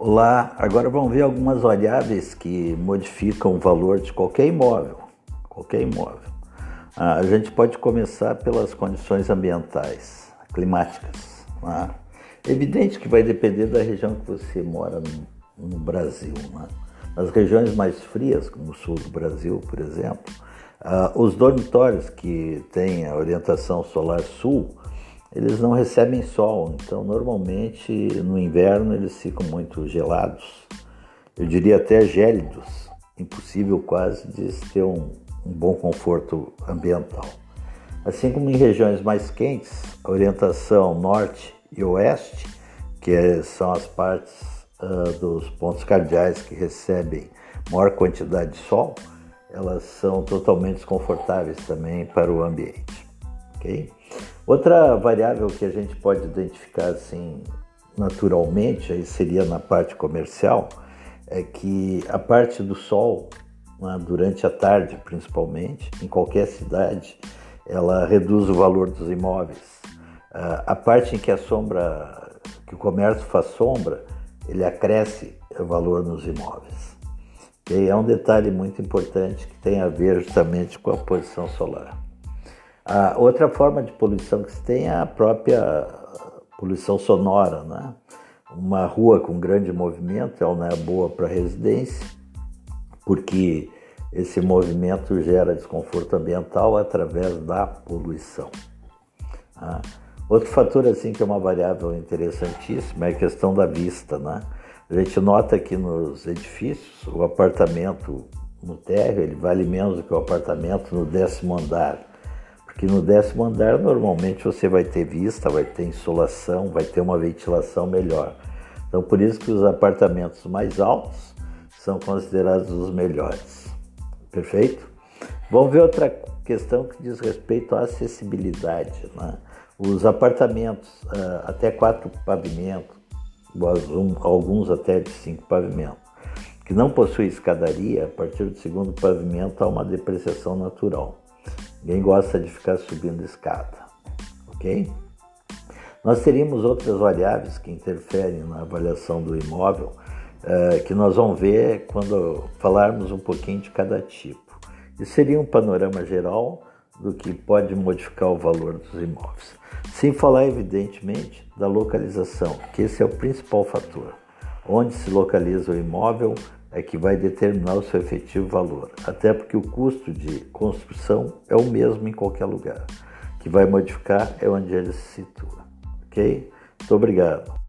Olá, agora vamos ver algumas variáveis que modificam o valor de qualquer imóvel. Qualquer imóvel. Ah, a gente pode começar pelas condições ambientais, climáticas. É evidente que vai depender da região que você mora no, no Brasil. Né? Nas regiões mais frias, como o sul do Brasil, por exemplo, ah, os dormitórios que têm a orientação solar sul eles não recebem sol, então normalmente no inverno eles ficam muito gelados, eu diria até gélidos, impossível quase de ter um, um bom conforto ambiental. Assim como em regiões mais quentes, a orientação norte e oeste, que são as partes uh, dos pontos cardeais que recebem maior quantidade de sol, elas são totalmente desconfortáveis também para o ambiente. Okay? Outra variável que a gente pode identificar assim naturalmente, aí seria na parte comercial, é que a parte do sol, né, durante a tarde principalmente, em qualquer cidade, ela reduz o valor dos imóveis. A parte em que a sombra, que o comércio faz sombra, ele acresce o valor nos imóveis. E é um detalhe muito importante que tem a ver justamente com a posição solar. A outra forma de poluição que se tem é a própria poluição sonora, né? Uma rua com grande movimento, ela não é boa para residência, porque esse movimento gera desconforto ambiental através da poluição. Ah. Outro fator assim que é uma variável interessantíssima é a questão da vista, né? A gente nota que nos edifícios o apartamento no térreo ele vale menos do que o apartamento no décimo andar que no décimo andar normalmente você vai ter vista, vai ter insolação, vai ter uma ventilação melhor. Então por isso que os apartamentos mais altos são considerados os melhores. Perfeito? Vamos ver outra questão que diz respeito à acessibilidade. Né? Os apartamentos uh, até quatro pavimentos, alguns até de cinco pavimentos, que não possuem escadaria, a partir do segundo pavimento há uma depreciação natural. Ninguém gosta de ficar subindo escada, ok? Nós teríamos outras variáveis que interferem na avaliação do imóvel, uh, que nós vamos ver quando falarmos um pouquinho de cada tipo. Isso seria um panorama geral do que pode modificar o valor dos imóveis. Sem falar, evidentemente, da localização, que esse é o principal fator. Onde se localiza o imóvel é que vai determinar o seu efetivo valor, até porque o custo de construção é o mesmo em qualquer lugar. O que vai modificar é onde ele se situa. Ok? Muito obrigado.